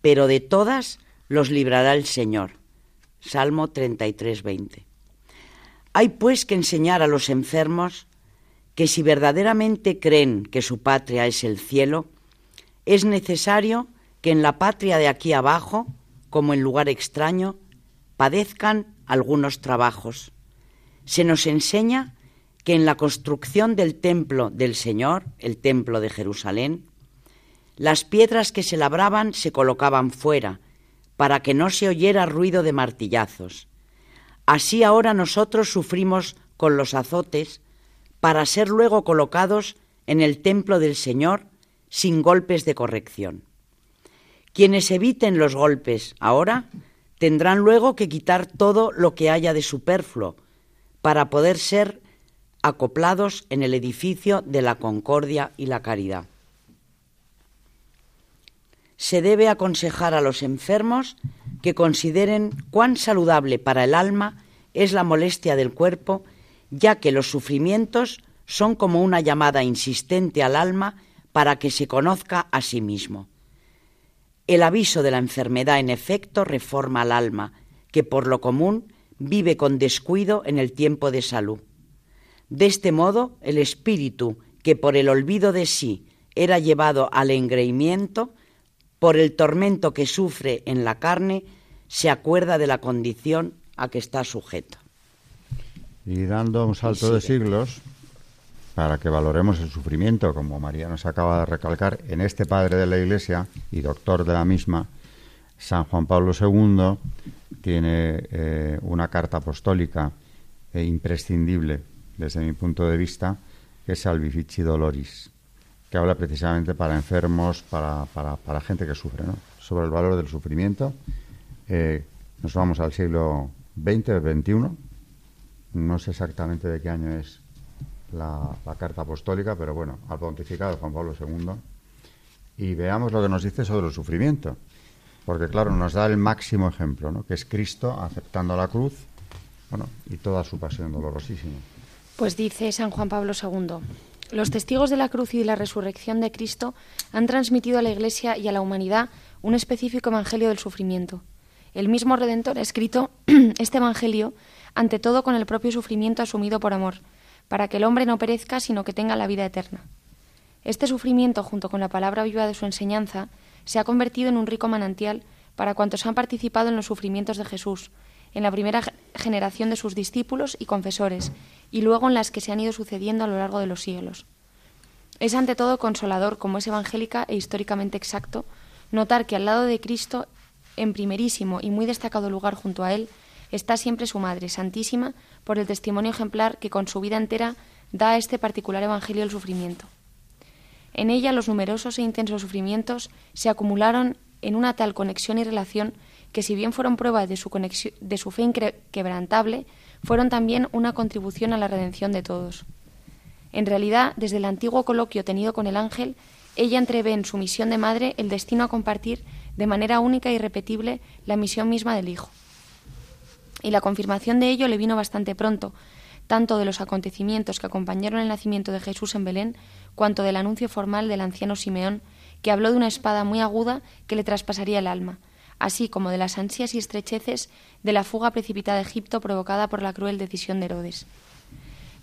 pero de todas los librará el Señor. Salmo 33, 20. Hay pues que enseñar a los enfermos que si verdaderamente creen que su patria es el cielo, es necesario que en la patria de aquí abajo, como en lugar extraño, padezcan algunos trabajos. Se nos enseña que en la construcción del templo del Señor, el templo de Jerusalén, las piedras que se labraban se colocaban fuera, para que no se oyera ruido de martillazos. Así ahora nosotros sufrimos con los azotes, para ser luego colocados en el templo del Señor sin golpes de corrección. Quienes eviten los golpes ahora tendrán luego que quitar todo lo que haya de superfluo para poder ser acoplados en el edificio de la concordia y la caridad. Se debe aconsejar a los enfermos que consideren cuán saludable para el alma es la molestia del cuerpo, ya que los sufrimientos son como una llamada insistente al alma para que se conozca a sí mismo. El aviso de la enfermedad, en efecto, reforma al alma, que por lo común vive con descuido en el tiempo de salud. De este modo, el espíritu, que por el olvido de sí era llevado al engreimiento, por el tormento que sufre en la carne, se acuerda de la condición a que está sujeto. Y dando un salto de siglos, para que valoremos el sufrimiento, como María nos acaba de recalcar, en este padre de la Iglesia y doctor de la misma, San Juan Pablo II, tiene eh, una carta apostólica e imprescindible desde mi punto de vista, que es Salvifici Doloris, que habla precisamente para enfermos, para, para, gente que sufre, ¿no? sobre el valor del sufrimiento. Eh, nos vamos al siglo XX XXI, no sé exactamente de qué año es la, carta apostólica, pero bueno, al pontificado Juan Pablo II, y veamos lo que nos dice sobre el sufrimiento. Porque, claro, nos da el máximo ejemplo, ¿no? que es Cristo aceptando la cruz bueno, y toda su pasión dolorosísima. Pues dice San Juan Pablo II, los testigos de la cruz y de la resurrección de Cristo han transmitido a la Iglesia y a la humanidad un específico evangelio del sufrimiento. El mismo Redentor ha escrito <clears throat> este evangelio ante todo con el propio sufrimiento asumido por amor, para que el hombre no perezca, sino que tenga la vida eterna. Este sufrimiento, junto con la palabra viva de su enseñanza, se ha convertido en un rico manantial para cuantos han participado en los sufrimientos de Jesús, en la primera generación de sus discípulos y confesores, y luego en las que se han ido sucediendo a lo largo de los siglos. Es ante todo consolador, como es evangélica e históricamente exacto, notar que al lado de Cristo, en primerísimo y muy destacado lugar junto a Él, está siempre su Madre, Santísima, por el testimonio ejemplar que con su vida entera da a este particular Evangelio el sufrimiento. En ella los numerosos e intensos sufrimientos se acumularon en una tal conexión y relación que si bien fueron pruebas de su, de su fe inquebrantable, fueron también una contribución a la redención de todos. En realidad, desde el antiguo coloquio tenido con el ángel, ella entrevé en su misión de madre el destino a compartir de manera única y e irrepetible la misión misma del Hijo y la confirmación de ello le vino bastante pronto, tanto de los acontecimientos que acompañaron el nacimiento de Jesús en Belén, cuanto del anuncio formal del anciano Simeón, que habló de una espada muy aguda que le traspasaría el alma, así como de las ansias y estrecheces de la fuga precipitada de Egipto provocada por la cruel decisión de Herodes.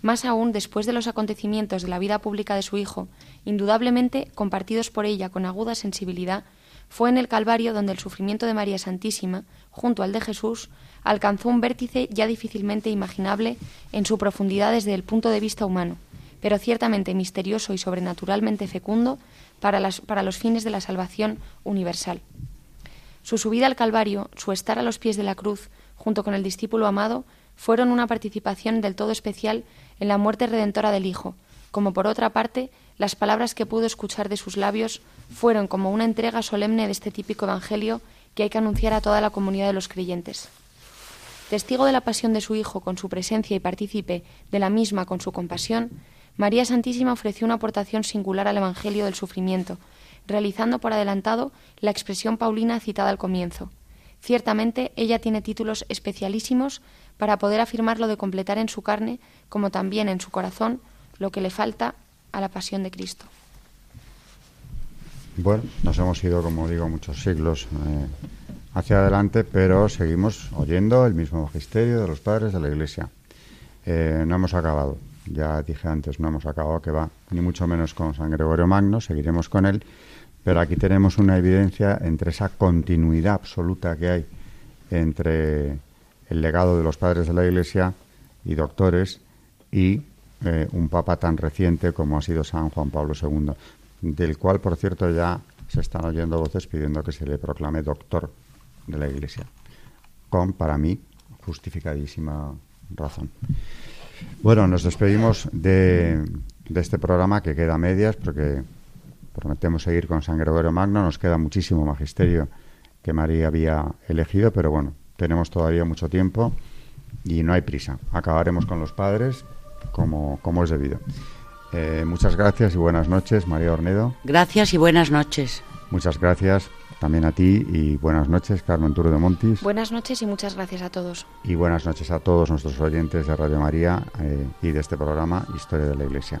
más aún después de los acontecimientos de la vida pública de su hijo, indudablemente compartidos por ella con aguda sensibilidad, fue en el Calvario donde el sufrimiento de María Santísima, junto al de Jesús, alcanzó un vértice ya difícilmente imaginable en su profundidad desde el punto de vista humano, pero ciertamente misterioso y sobrenaturalmente fecundo para, para los fines de la salvación universal. Su subida al Calvario, su estar a los pies de la cruz, junto con el discípulo amado, fueron una participación del todo especial en la muerte redentora del Hijo, como por otra parte las palabras que pudo escuchar de sus labios fueron como una entrega solemne de este típico Evangelio que hay que anunciar a toda la comunidad de los creyentes. Testigo de la pasión de su Hijo con su presencia y partícipe de la misma con su compasión, María Santísima ofreció una aportación singular al Evangelio del sufrimiento, realizando por adelantado la expresión paulina citada al comienzo. Ciertamente ella tiene títulos especialísimos para poder afirmarlo de completar en su carne, como también en su corazón, lo que le falta a la pasión de Cristo. Bueno, nos hemos ido, como digo, muchos siglos eh, hacia adelante, pero seguimos oyendo el mismo magisterio de los padres de la Iglesia. Eh, no hemos acabado, ya dije antes, no hemos acabado que va, ni mucho menos con San Gregorio Magno, seguiremos con él, pero aquí tenemos una evidencia entre esa continuidad absoluta que hay entre el legado de los padres de la Iglesia y doctores y eh, un papa tan reciente como ha sido San Juan Pablo II, del cual, por cierto, ya se están oyendo voces pidiendo que se le proclame doctor de la Iglesia, con, para mí, justificadísima razón. Bueno, nos despedimos de, de este programa que queda a medias porque prometemos seguir con San Gregorio Magno, nos queda muchísimo magisterio que María había elegido, pero bueno, tenemos todavía mucho tiempo y no hay prisa. Acabaremos con los padres como, como es debido. Eh, muchas gracias y buenas noches, María Ornedo. Gracias y buenas noches. Muchas gracias también a ti y buenas noches, Carmen Turo de Montis. Buenas noches y muchas gracias a todos. Y buenas noches a todos nuestros oyentes de Radio María eh, y de este programa Historia de la Iglesia.